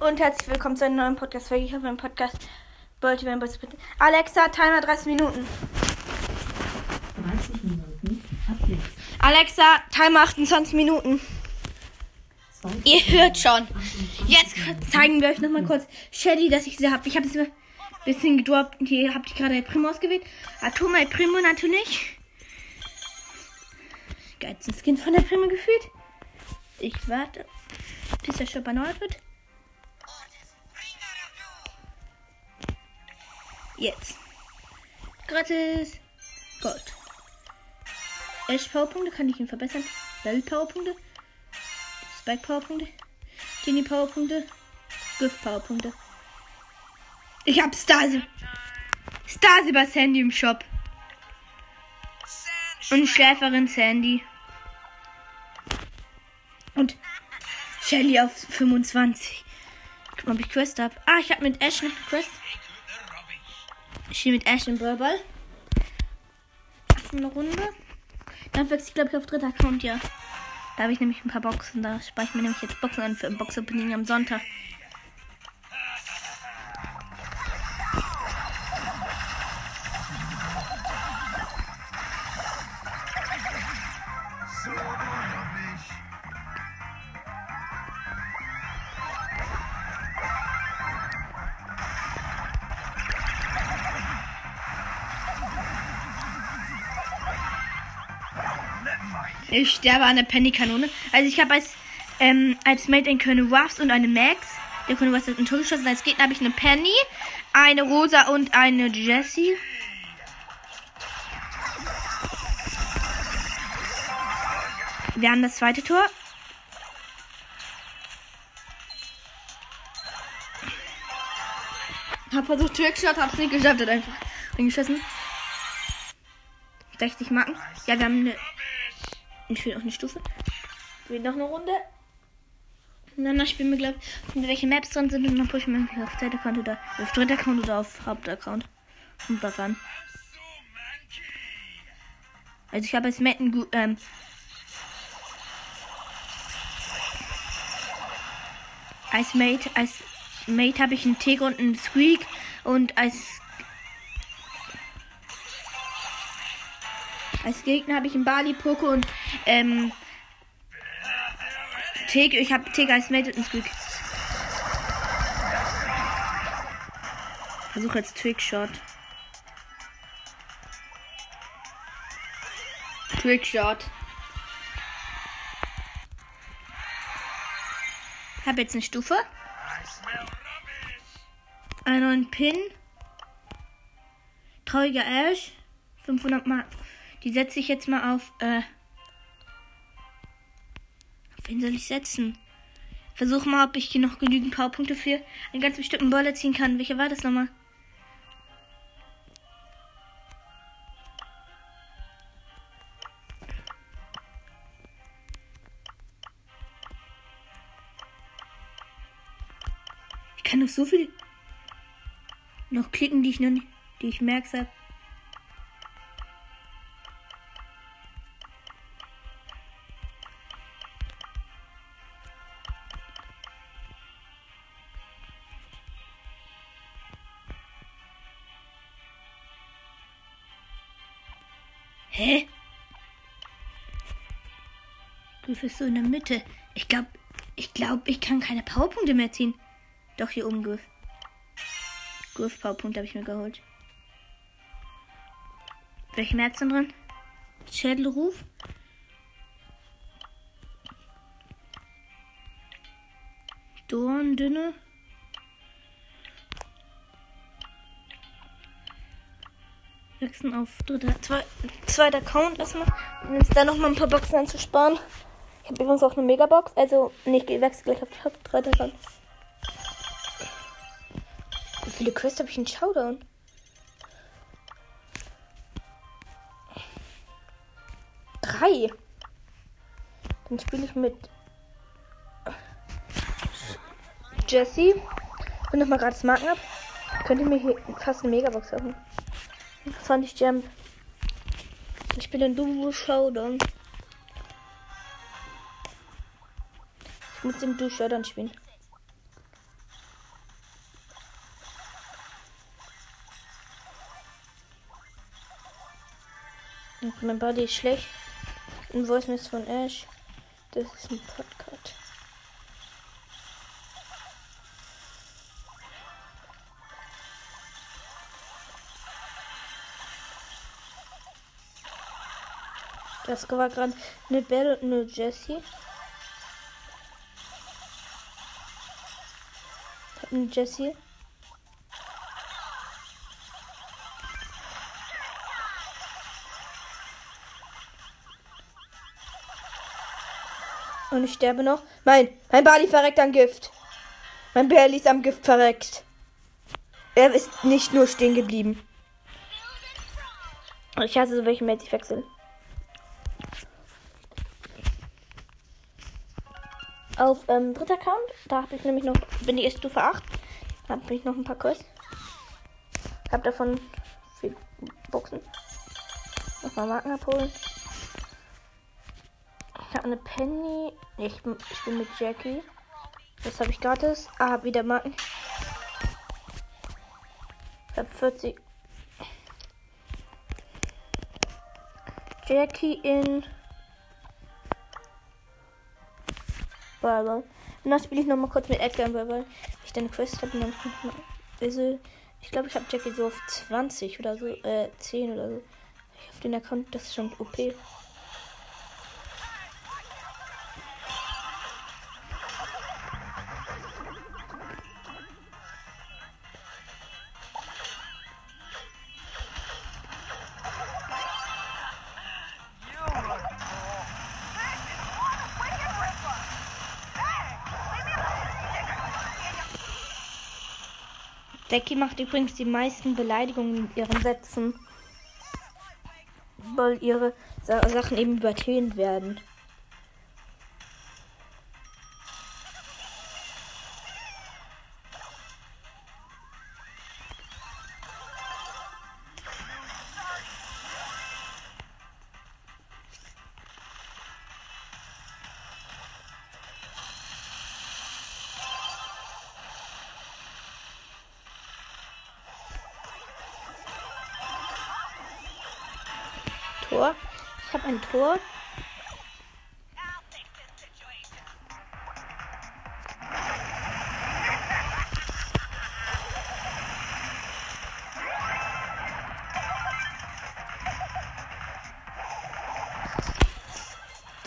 und herzlich willkommen zu einer neuen Podcast-Folge. Ich habe einen Podcast. Wollte mir bitte. Alexa, Timer 30 Minuten. 30 Minuten ab jetzt. Alexa, Timer 28 Minuten. Ihr hört schon. Jetzt zeigen wir euch nochmal kurz Shelly, dass ich sie habe. Ich habe es ein bisschen gedroppt. Hier habt ihr gerade El Primo ausgewählt. Atoma El Primo natürlich. Geilsten Skin von der Primo gefühlt. Ich warte, bis der Shop erneuert wird. Jetzt. Gratis. Gold. Ash Powerpunkte kann ich ihn verbessern. Bell Powerpunkte. Spike Powerpunkte. Genie Powerpunkte. Gift Powerpunkte. Ich hab Stasi. Stasi bei Sandy im Shop. Und Schläferin Sandy. Und Shelly auf 25. Guck mal, ob ich Quest hab. Ah, ich hab mit Ash eine Quest. Ich spiele mit Ash im Ballball. Eine Runde. Dann wechsle ich, glaube ich, auf dritter Account, ja. Da habe ich nämlich ein paar Boxen. Da spare ich mir nämlich jetzt Boxen an für ein Box-Opening am Sonntag. Ich sterbe an der Penny-Kanone. Also ich habe als, ähm, als Mate in Colonel Ruffs und eine Max. Der Colonel Ruffs hat einen Tor geschossen. Als Gegner habe ich eine Penny, eine Rosa und eine Jessie. Wir haben das zweite Tor. Hab versucht Trickshot, hab's nicht geschafft, hat einfach reingeschossen. 60 Marken. Ja, wir haben eine. Ich will auch eine Stufe. Wir noch eine Runde. Und danach spielen wir, glaube ich, welche Maps drin sind und dann pushen wir entweder auf zweiter Account oder auf dritter Account oder auf Hauptaccount. Und was an. Also ich habe ein gu- ähm, als Mate, als Mate habe ich einen Tick und einen Squeak und als Als Gegner habe ich einen Bali, Poco und ähm, Tick. Ich habe Tick als Mate Squeak. Versuche jetzt Trickshot. Trickshot. Habe jetzt eine Stufe. Einen neuen Pin. Trauriger Ash. 500 Mark. Die setze ich jetzt mal auf. Äh, auf wen soll ich setzen? Versuch mal, ob ich hier noch genügend Powerpunkte für einen ganz bestimmten Baller ziehen kann. Welcher war das nochmal? Ich kann noch so viel noch klicken, die ich noch nicht, die ich merks ist so in der Mitte. Ich glaube, ich glaube, ich kann keine Powerpunkte mehr ziehen. Doch, hier oben Griff. Griff Powerpunkt habe ich mir geholt. Welche März sind drin? Schädelruf. Dorndünne. Wechseln auf dritter, zwei, zweiter Account erstmal. Und jetzt da nochmal ein paar Boxen anzusparen. Ich habe übrigens auch eine Megabox. Also, nee, ich wechsle gleich auf Top, dritter Account. Wie viele Quests habe ich in Showdown? Drei. Dann spiele ich mit Jesse. Und nochmal gratis Marken ab. Könnte mir hier fast eine Megabox öffnen. 20 Jump. Ich spiele in Duo Showdown. mit dem Durchschleudern spielen. Und mein Body ist schlecht. Ein Voice Mess von Ash. Das ist ein Podcast. Das war gerade eine Belle und eine Jessie. Eine Jessie. Und ich sterbe noch. Mein, mein Bali verreckt an Gift. Mein Barley ist am Gift verreckt. Er ist nicht nur stehen geblieben. Ich hasse so welche Mates, ich wechseln. Auf ähm, dritter Account, da habe ich nämlich noch, bin ich erst Stufe 8. Da habe ich noch ein paar Quests. Hab davon vier Boxen. Nochmal Marken abholen. Ich habe eine Penny. Ich, ich bin mit Jackie. Das habe ich gratis. Ah, hab wieder Marken. Ich habe 40. Jackie in. Brawler. Und dann spiele ich noch mal kurz mit Edgar, weil ich dann Quest habe. Und dann also, ich glaube, ich habe Jackie so auf 20 oder so, äh, 10 oder so. Ich auf den Account, das ist schon OP. Becky macht übrigens die meisten Beleidigungen in ihren Sätzen, weil ihre Sachen eben übertönt werden. Tor. Ich habe ein Tor.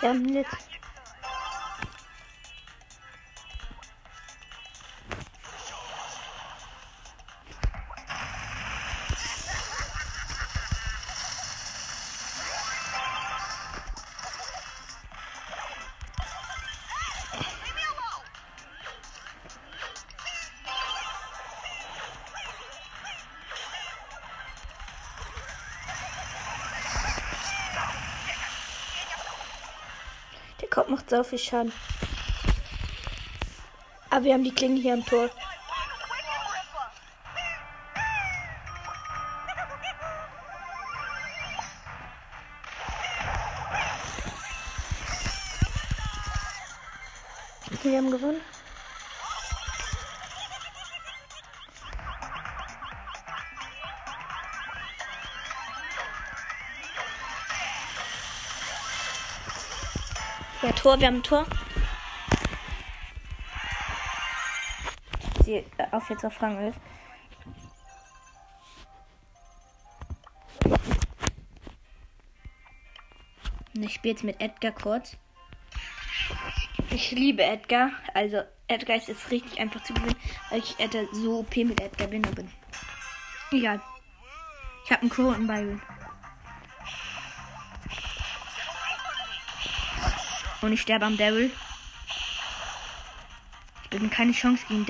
Der Blitz. Macht so viel Schaden. Aber wir haben die Klinge hier am Tor. Wir haben gewonnen. Tor, wir haben ein Tor. Sie äh, auf jetzt auf Rang 11. Ich spiele jetzt mit Edgar kurz. Ich liebe Edgar. Also Edgar ist es richtig einfach zu gewinnen, weil ich Edgar so OP mit Edgar bin. Egal. Ich habe einen Crow und einen. Und ich sterbe am Daryl. Ich bin keine Chance gegen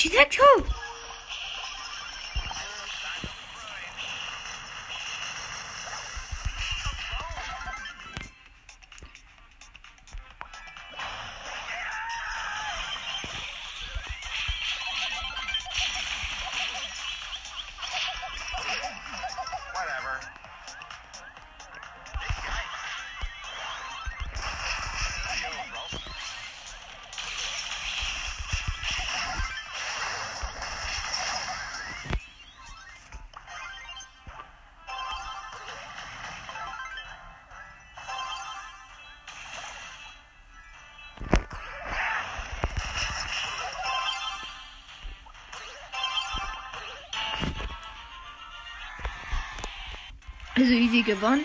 She's you see that too? Also easy gewonnen.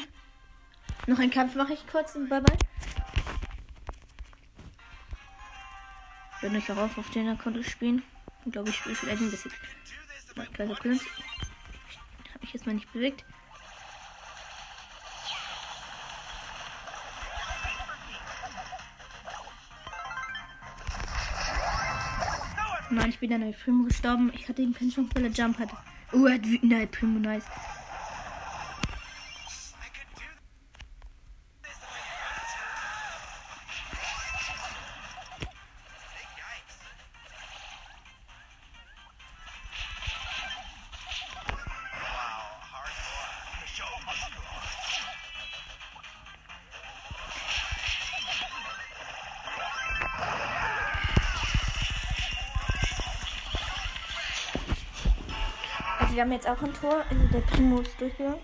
Noch einen Kampf mache ich kurz und bye bye. Ich werde nicht darauf auf den Account spielen. Ich glaube, ich spiele vielleicht ein bisschen. Kleiner. Habe ich jetzt mal nicht bewegt. Nein, ich bin dann bei Primo gestorben. Ich hatte den Pension, weil er Jump hatte. Oh, er hat wütender Primo, nice. Wir haben jetzt auch ein Tor. Also der Primo ist durchgegangen.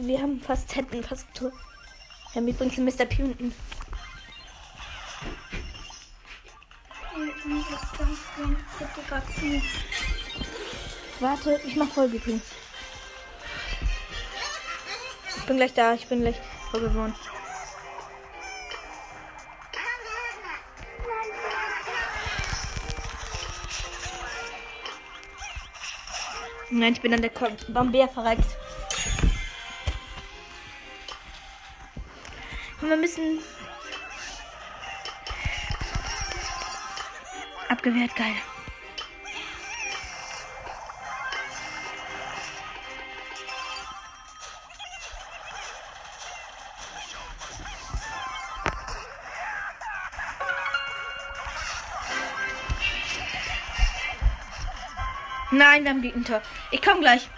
Wir haben fast hätten fast Tor. Wir haben übrigens Mr. P unten. Warte, ich mach voll GP. Ich bin gleich da, ich bin gleich voll. Nein, ich bin an der Bambeer verreckt. Und wir müssen Abgewehrt, geil. Nein, wir haben Gegentor. Ich komme gleich.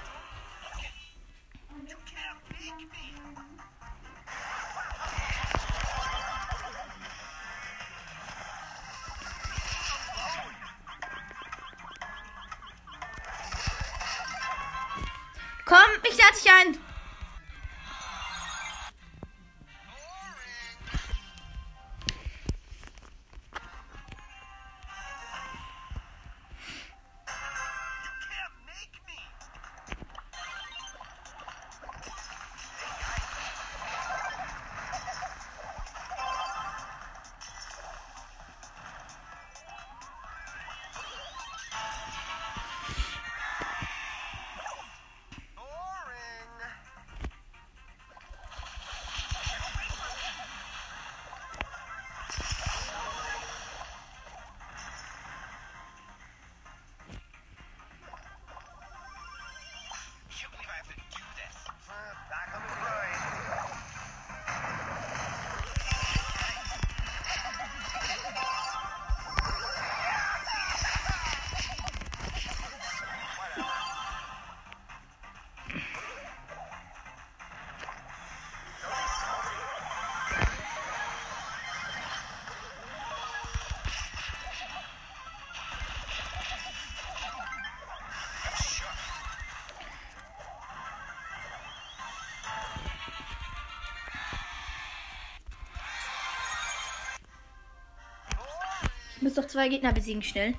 Ich muss doch zwei Gegner besiegen schnell.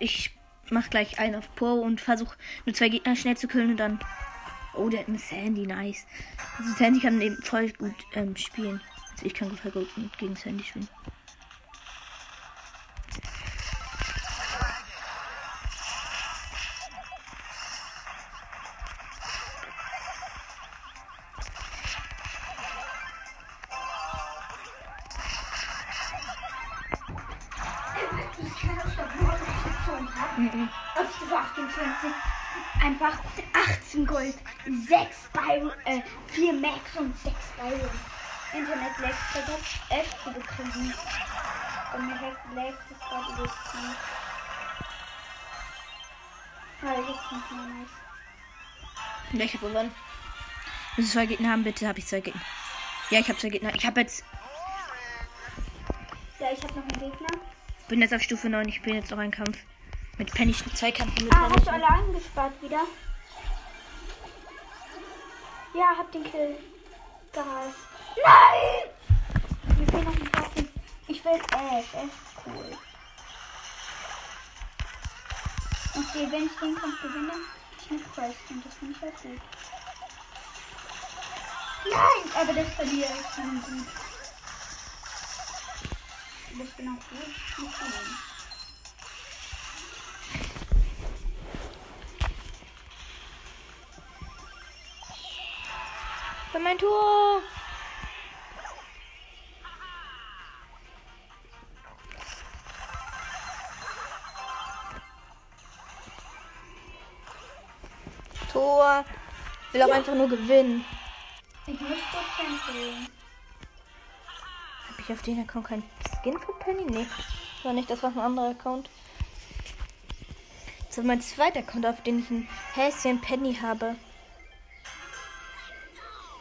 Ich mach gleich einen auf Po und versuche nur zwei Gegner schnell zu killen und dann. Oh, der hat eine Sandy, nice. Also Sandy kann eben voll gut ähm, spielen. Also ich kann voll gut gegen Sandy spielen. Einfach 18 Gold, 6 Byron, äh, 4 Max und 6 Byron. Internet lag versucht echt zu bekriegen. Und mir lag das gerade über das Ah, jetzt nicht mehr nice. Welche gewonnen? Muss ich zwei Gegner haben, bitte? Habe ich zwei Gegner? Ja, ich habe zwei Gegner. Ich habe jetzt. Ja, ich habe noch einen Gegner. Bin jetzt auf Stufe 9. Ich bin jetzt noch ein Kampf. Mit Penny zwei Kämpfen mit Ah, hast du alle angespart wieder? Ja, hab den Kill. Gas. Nein! Mir fehlt noch ein Waffen. Ich will Ash. Ash ist cool. Okay, wenn ich den Kampf gewinne, ich eine Quest und das finde ich halt gut. Nein! Aber das verliere ich dann gut. Ich bin auch gut. Nicht verlieren. Für mein Tor. Tor. Will auch einfach nur gewinnen. Ich muss Prozent holen. Habe ich auf den Account keinen Skin für Penny? Nee. War nicht, das war ein anderer Account. Das ist mein zweiter Account, auf den ich ein Häschen Penny habe.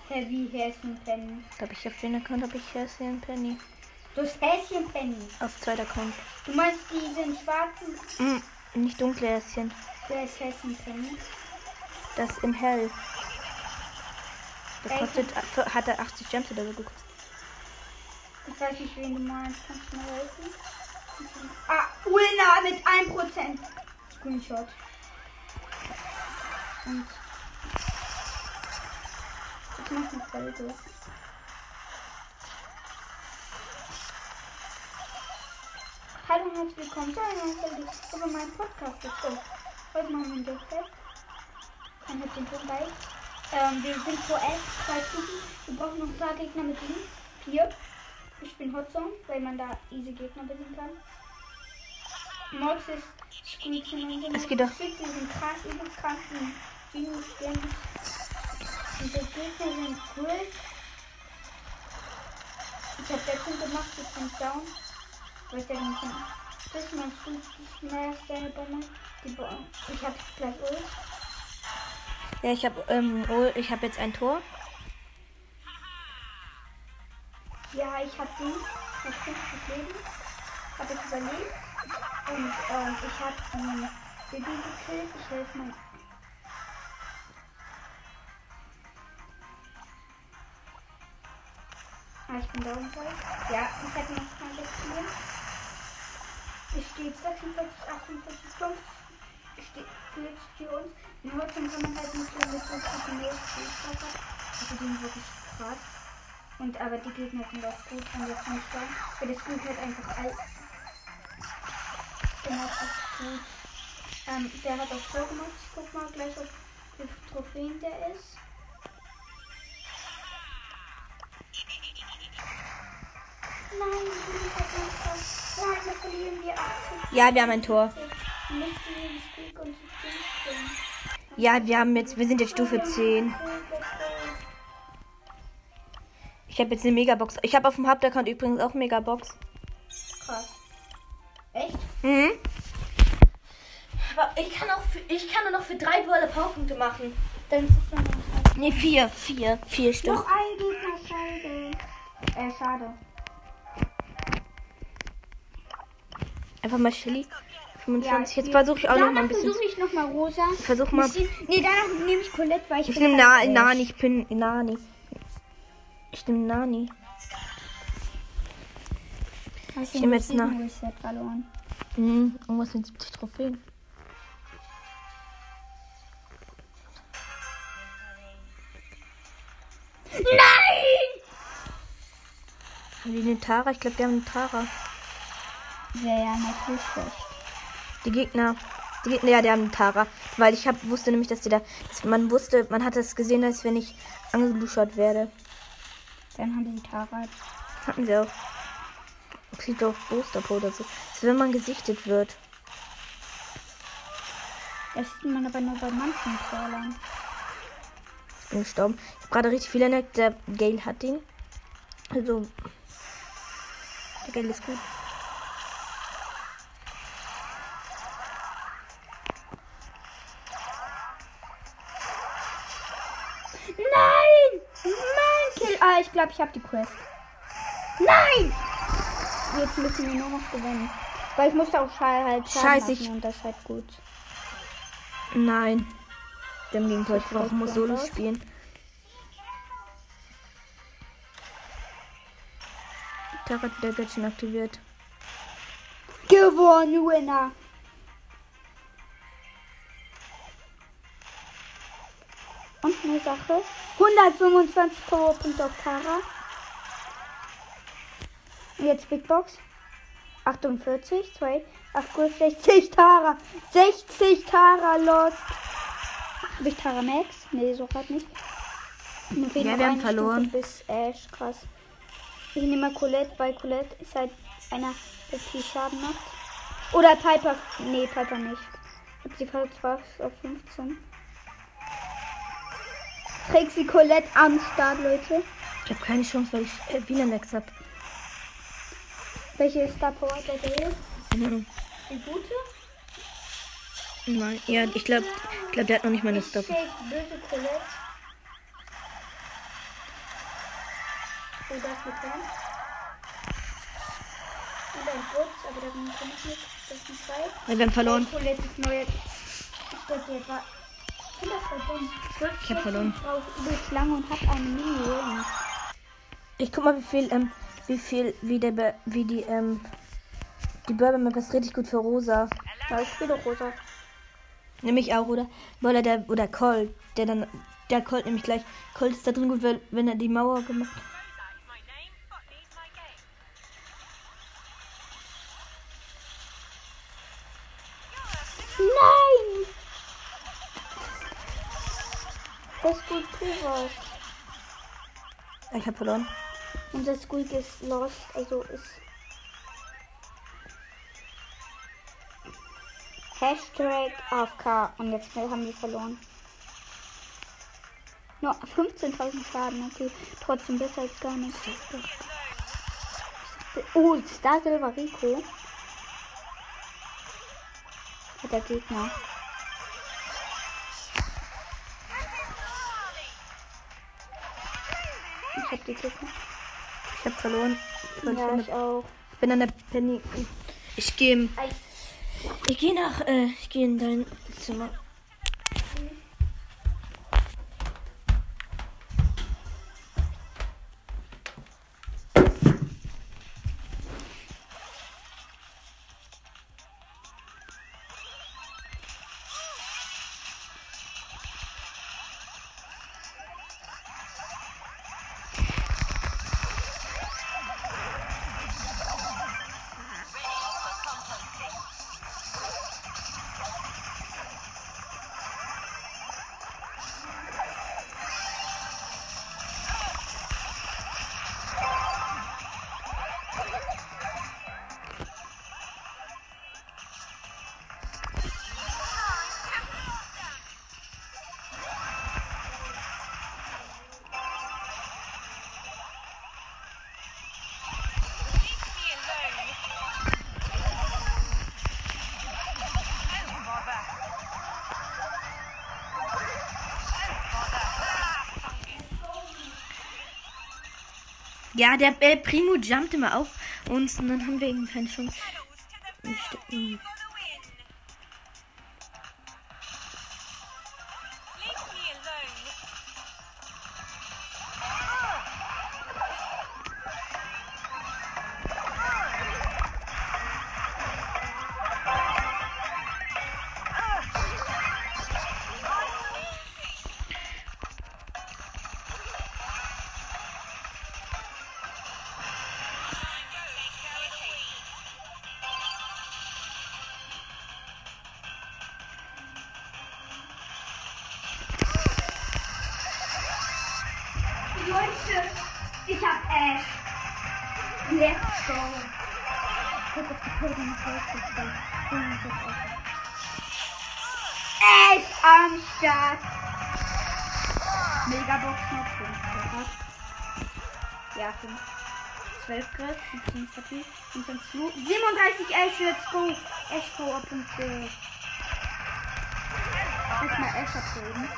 Heavy Häschen Penny. Glaube ich, auf den Account habe ich Häschen Penny. Du hast Häschen Penny. Auf zweiter Account. Du meinst diesen schwarzen? Mm, nicht dunkle Häschen. Der ist Häschen Penny. Das in hell. Das kostet, hat er 80 Gems oder so gekostet. Ich weiß nicht, wen du meinst. Kannst du mir helfen? Ah, Ulna mit 1%. Screenshot. Und. Ich mach eine Folge. Hallo und herzlich willkommen zu einer neuen Folge über meinen Podcast. Go. Heute machen wir ein Deathbed. Dann mit dem Ton bei. Ähm, wir sind vor 11, zwei Stufen. Wir brauchen noch ein paar Gegner mit ihm. Vier. Ich bin Hotzone, weil man da easy Gegner besiegen kann. Mods ist unserem Es geht doch- Squeaks diesen krank, übelst kranken Genius-Skin. Diese Gegner sind cool. Ich hab Deckung gemacht, ich bin down. Weil ich der nicht bin. Das ist mein der Banner. Die Bo ich hab gleich Ult. Ja, ich habe ähm, ich habe jetzt ein Tor. Ja, ich hab den. Ich hab 50 Leben. Hab ich überlebt. Und ähm, ich hab die Baby gekillt. Ich helfe mein. Ah, ich bin down voll. Ja, ich hätte noch kein Leben. Es steht 46, 48, 50. Es steht 40 für uns. In Holzung kann man halt nicht so mit so guten Spielstoff hat. Also die sind wirklich krass. Und aber die Gegner sind auch gut und jetzt nicht da. Weil das Gut halt einfach all. Genau, das gut. Ähm, der hat auch so gemacht. Ich guck mal gleich auf wie viele Trophäen der ist. Ja, wir haben ein Tor. Ja, wir haben jetzt, wir sind jetzt Stufe 10. Ich habe jetzt eine Megabox. Ich habe auf dem Hauptaccount übrigens auch Megabox. Krass. Echt? Mhm. Aber ich kann auch für, ich kann nur noch für drei duale Powerpunkte machen. Dann ist es dann noch Ne, vier. Vier. Vier Stück. Noch ein Gegner, schade. Äh, schade. Einfach mal Shelly. 25. Ja, Jetzt versuche ich auch noch mal ein bisschen. versuche ich noch mal rosa. Versuch mal. Nee, danach nehme ich Colette, weil ich Ich nehme Na Nani. Ich bin Nani. Ich nehme Nani. Hast ich nehme jetzt nach- verloren. Mhm. Irgendwas mit 70 Trophäen. Nein! Haben die eine Tara? Ich glaube, die haben eine Tara. Wäre ja natürlich schlecht. Die Gegner. Die Gegner, ja, die haben Tara. Weil ich hab, wusste nämlich, dass die da. Dass man wusste, man hat es gesehen, als wenn ich angeluschert werde. Dann haben sie Tara. Hatten sie auch. Sieht doch Booster oder so. Das ist, wenn man gesichtet wird. Das sieht man aber nur bei manchen Brawlern. Ich bin gestorben. Ich habe gerade richtig viel entdeckt. Der Gale hat ihn. Also. Der Gale ist gut. Ich glaube, ich habe die Quest. Nein! Jetzt müssen wir nur noch gewinnen. Weil ich musste auch Schall halt Schaden Scheiße, ich und das ist halt gut. Nein. Dem Gegenteil, ich brauche muss Solo raus. spielen. Tag hat wieder Gadget aktiviert. Gewonnen, Winner! Und eine Sache, 125 Powerpunkte auf Tara. Und Jetzt Big Box. 48, 2, 8, 60 Tara. 60 Tara lost. Habe ich Tara Max? Nee, so gerade nicht. Ja, wir haben verloren. Stufe Bis Ash, krass. Ich nehme mal Colette, weil Colette ist halt einer, der viel Schaden macht. Oder Piper. Nee, Piper nicht. Ich hab sie fast auf 15. Trixie Colette am Start, Leute. Ich habe keine Chance, weil ich äh, Wiener Lex habe. Welche Star Power hat der? Keine Ahnung. Die gute? Nein, ja, ich glaube, ich glaub, der hat noch nicht mal eine Stop. shake böse Colette. Oh, das mit dran. Und ein Butz, aber da bin ich nicht. Das sind zwei. Ja, wir haben verloren. Colette ist neu. Ich wollte jetzt war. Ich hab verloren. Ich lange und hab eine Mini-Ring. Ich guck mal, wie viel, ähm, wie viel, wie der, Be- wie die, ähm, die Bourbon Map ist richtig gut für Rosa. Ja, ich spiele rosa. Nämlich auch, oder? Oder der, oder Colt, der dann, der Colt nämlich gleich. Colt ist da drin gut, weil, wenn er die Mauer gemacht Nein! Das gut Pivot. Ich hab verloren. Unser Squeak ist lost, also ist. Hashtag AFK und jetzt haben wir verloren. Nur 15.000 Schaden, okay. Trotzdem besser als gar nichts. Oh, Star Silver Rico. Hat der Gegner. Ich Gegner. Ich hab verloren. Ich, Ja, bin, ich auch. ich bin an der Penny. Ich gehe, ich gehe nach, äh, ich gehe in dein Zimmer. Ja, der äh, Primo jumpt immer auf uns und dann haben wir eben keine Chance. Ash am Start. Megabox noch 5 Grad. Ja, 5. 12 Grad, 15 Stabil, 25 Lu. 37 Ash, let's go. Ash Powerpunkte. Erstmal Ash abholen.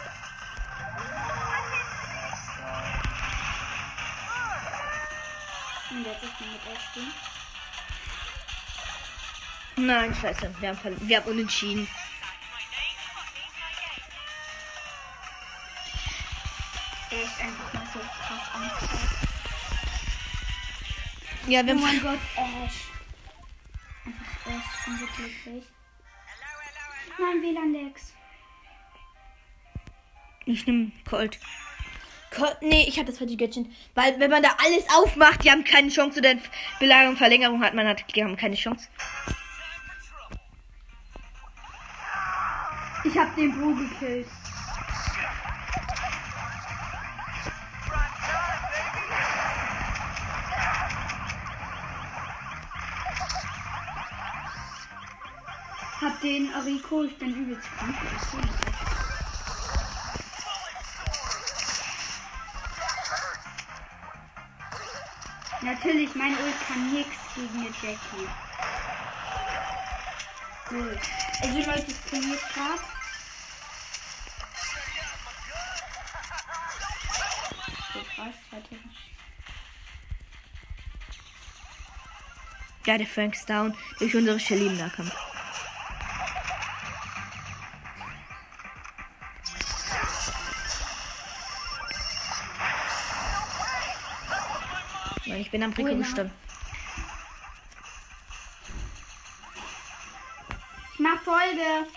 Und jetzt ist man mit Ash stehen. Nein, scheiße. Wir haben, wir haben unentschieden. Er ist einfach mal so krass angeschaut. Ja, wir Oh mein Gott, Ash. Einfach Ash, ich bin so glücklich. Nein, WLAN-Lex. Ich nehme Colt. Colt. Nee, ich habe das falsche Gadget. Weil, wenn man da alles aufmacht, die haben keine Chance zu der Belagerung, Verlängerung hat man hat, die haben keine Chance. Ich hab den Bo gekillt. Hab den Rico, ich bin übelst krank. Natürlich, mein Ult kann nichts gegen eine Jackie. Gut. Also Leute, es trainiert gerade. Ja, der Frank ist down durch unsere Shelly im Nahkampf. Ich bin am Rico gestorben. Ich mach Folge.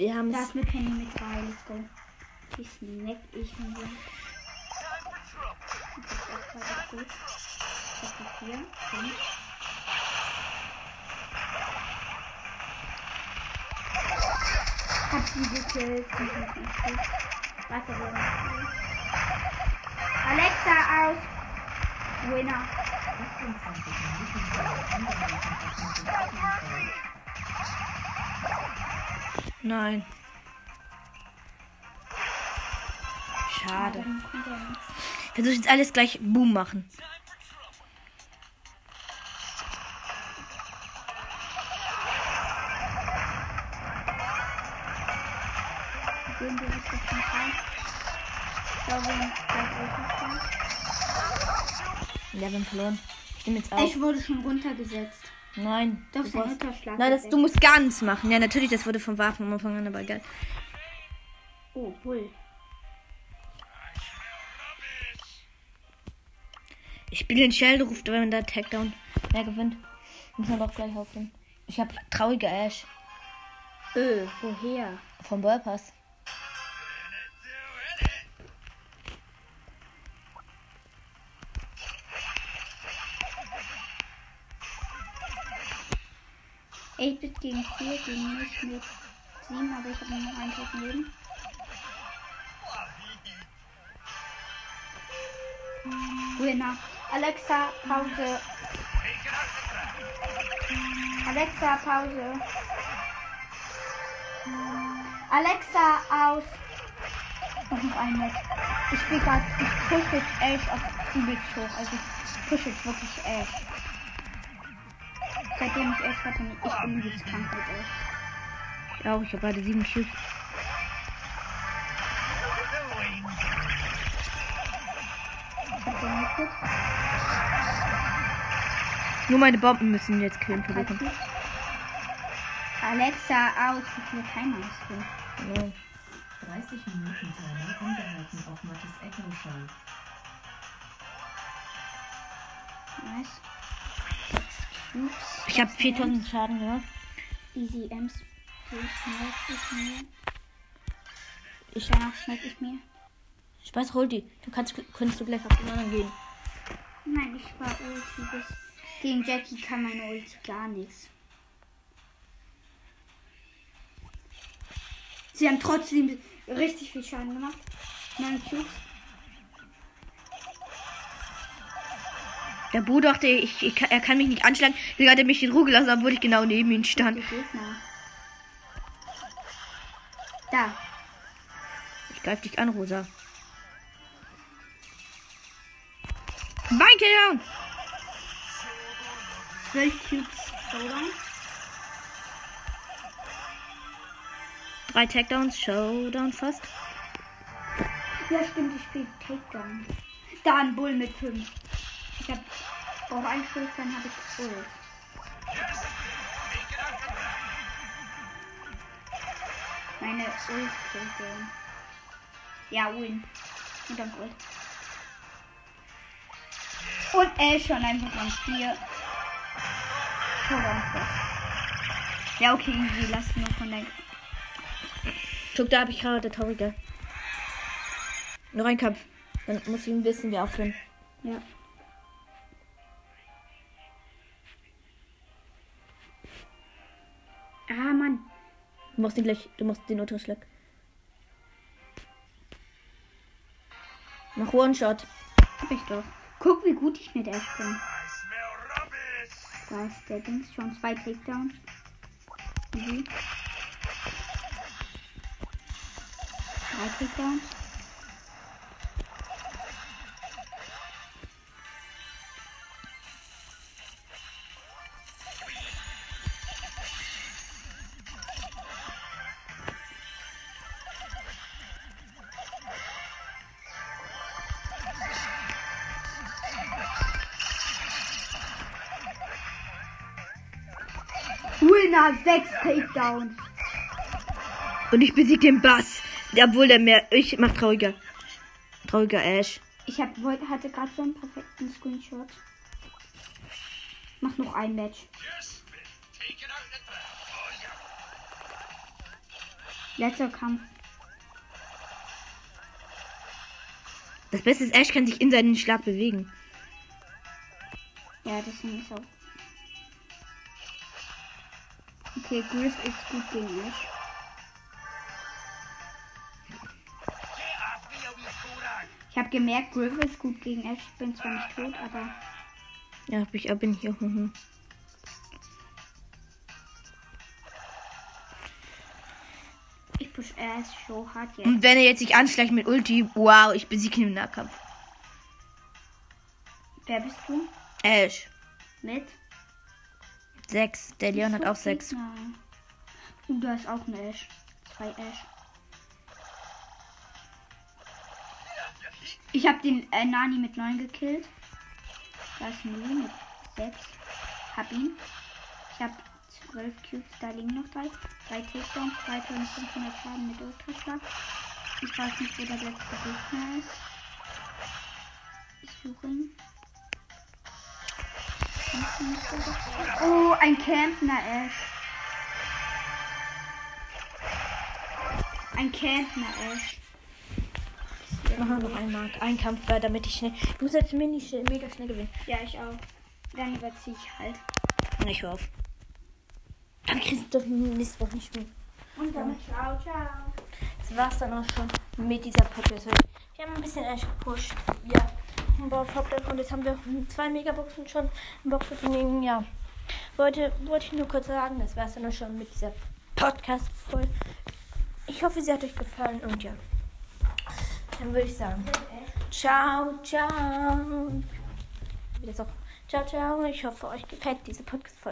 Wir haben es. ist eine Penny mit drei. Let's go. Die snack ich mir. Das ist auch gerade gut. Ich hab die vier. Fünf. Hab sie gekillt. Sind. Warte, machen. Alexa aus. Winner. Nein. Schade. Dann kommt nicht. Ich versuche jetzt alles gleich Boom machen. Ja, wir haben verloren. Ich jetzt auf. Ich wurde schon runtergesetzt. Nein. Doch, du brauchst-. Nein, das, du musst gar nichts machen. Ja, natürlich, das wurde vom Waffen am Anfang an, aber geil. Oh, Bull. Ich spiele den Shell, ruft, wenn man da Takedown mehr gewinnt. Muss man doch gleich aufnehmen. Ich habe traurige Ash Öh, woher? vom Ballpass. Ich bin gegen 4, gegen mich mit 7, aber ich habe nur noch einen toten Leben. Winner. Alexa, Pause. Alexa, Pause. Alexa, aus. Und noch ein Match. Ich spiele gerade, ich push jetzt Ash auf übelst hoch. Also ich push jetzt wirklich Ash. Seitdem ich Ash hatte, ich bin übelst krank mit Ash. Ich auch, ich habe gerade sieben Liquid. Nur meine Bomben müssen jetzt killen versuchen. Alexa, aus. Wie viele Timer hast du? Nein. 30 Minuten Timer angehalten auf Mattes Echo Show. Nice. Ich habe Sechs 4000 Schaden gemacht. Easy Ems. Ich mir. Ich, Danach snack ich mir. Spaß, hol die. Du kannst, kannst du gleich auf den anderen gehen. Nein, ich war Ulti. Bis gegen Jackie kann meine Ulti gar nichts. Sie haben trotzdem richtig viel Schaden gemacht. Neun Cubes. Der Bu dachte, ich, ich, er kann mich nicht anschlagen. Deswegen hat er mich in Ruhe gelassen, obwohl ich genau neben ihm stand. Da. Ich greif dich an, Rosa. Mein Kill. 12 Cubes Showdown. Drei Takedowns, Showdown fast. Ja, stimmt, ich spiele Takedown. Da ein Bull mit 5. Ich hab brauche einen Schuss, dann habe ich Bull. Meine killt den. Ja, win. Und dann Gold. Und er schon einfach an 4. Ja, okay, easy. Lass nur von der. Guck, da habe ich gerade der Traurige. Nur ein Kampf. Dann muss ich wissen, wer aufhören. Ja. Ah, Mann. Du musst den gleich, du musst den Ultraschlag. Mach One-Shot. Hab ich doch. Guck, wie gut ich mit Ash bin. Da ist der Dings schon zwei Takedowns. Mhm. Drei Takedowns. Takedowns. Und ich besiege den Bass. Obwohl der mehr. Ich mach trauriger. Trauriger Ash. Ich hab, wollte, hatte gerade so einen perfekten Screenshot. Mach noch ein Match. Letzter Kampf. Das Beste ist, Ash kann sich in seinen Schlag bewegen. Ja, deswegen ist auch. Okay, Griff ist gut gegen mich. Ich habe gemerkt, Griff ist gut gegen Ash. Ich bin zwar nicht tot, aber Ja, ich bin hier. Mhm. ich push Ash so hart jetzt. Und wenn er jetzt sich anschleicht mit Ulti, wow, ich besiege ihn im Nahkampf. Wer bist du? Ash. Mit? Sechs. Der Leon hat auch sechs. Nein. Und da ist auch ein Ash. Zwei Ash. Ich habe den äh, Nani mit 9 gekillt. Da ist ein Lee mit 6. Hab ihn. Ich habe 12 Cubes, da liegen noch drei. Drei Takedowns, 2500 Schaden mit Ultraschlag. Ich weiß nicht, wo der letzte Gegner ist. Ich suche ihn. Oh, ein Campner Ash. Ein Campner Ash. Machen wir noch einmal. Ein Kampf, damit ich schnell. Du musst jetzt mini schnell, mega schnell gewinnen. Ja, ich auch. Dann überziehe ich halt. Und ich hör auf. Dann kriegst du nächste Woche nicht mehr. Und damit ciao, ciao. Das war's dann auch schon mit dieser Podcast. Wir haben ein bisschen Ash gepusht. Ja. Auf Hauptaccount. Jetzt haben wir zwei Megaboxen schon im Boxopening. Ja. Wollte, wollte ich nur kurz sagen, das war's dann auch schon mit dieser Podcast-Folge. Ich hoffe, sie hat euch gefallen und ja. Dann würde ich sagen. Ciao, ciao. Wieder so. Ciao, ciao. Ich hoffe, euch gefällt diese Podcast-Folge.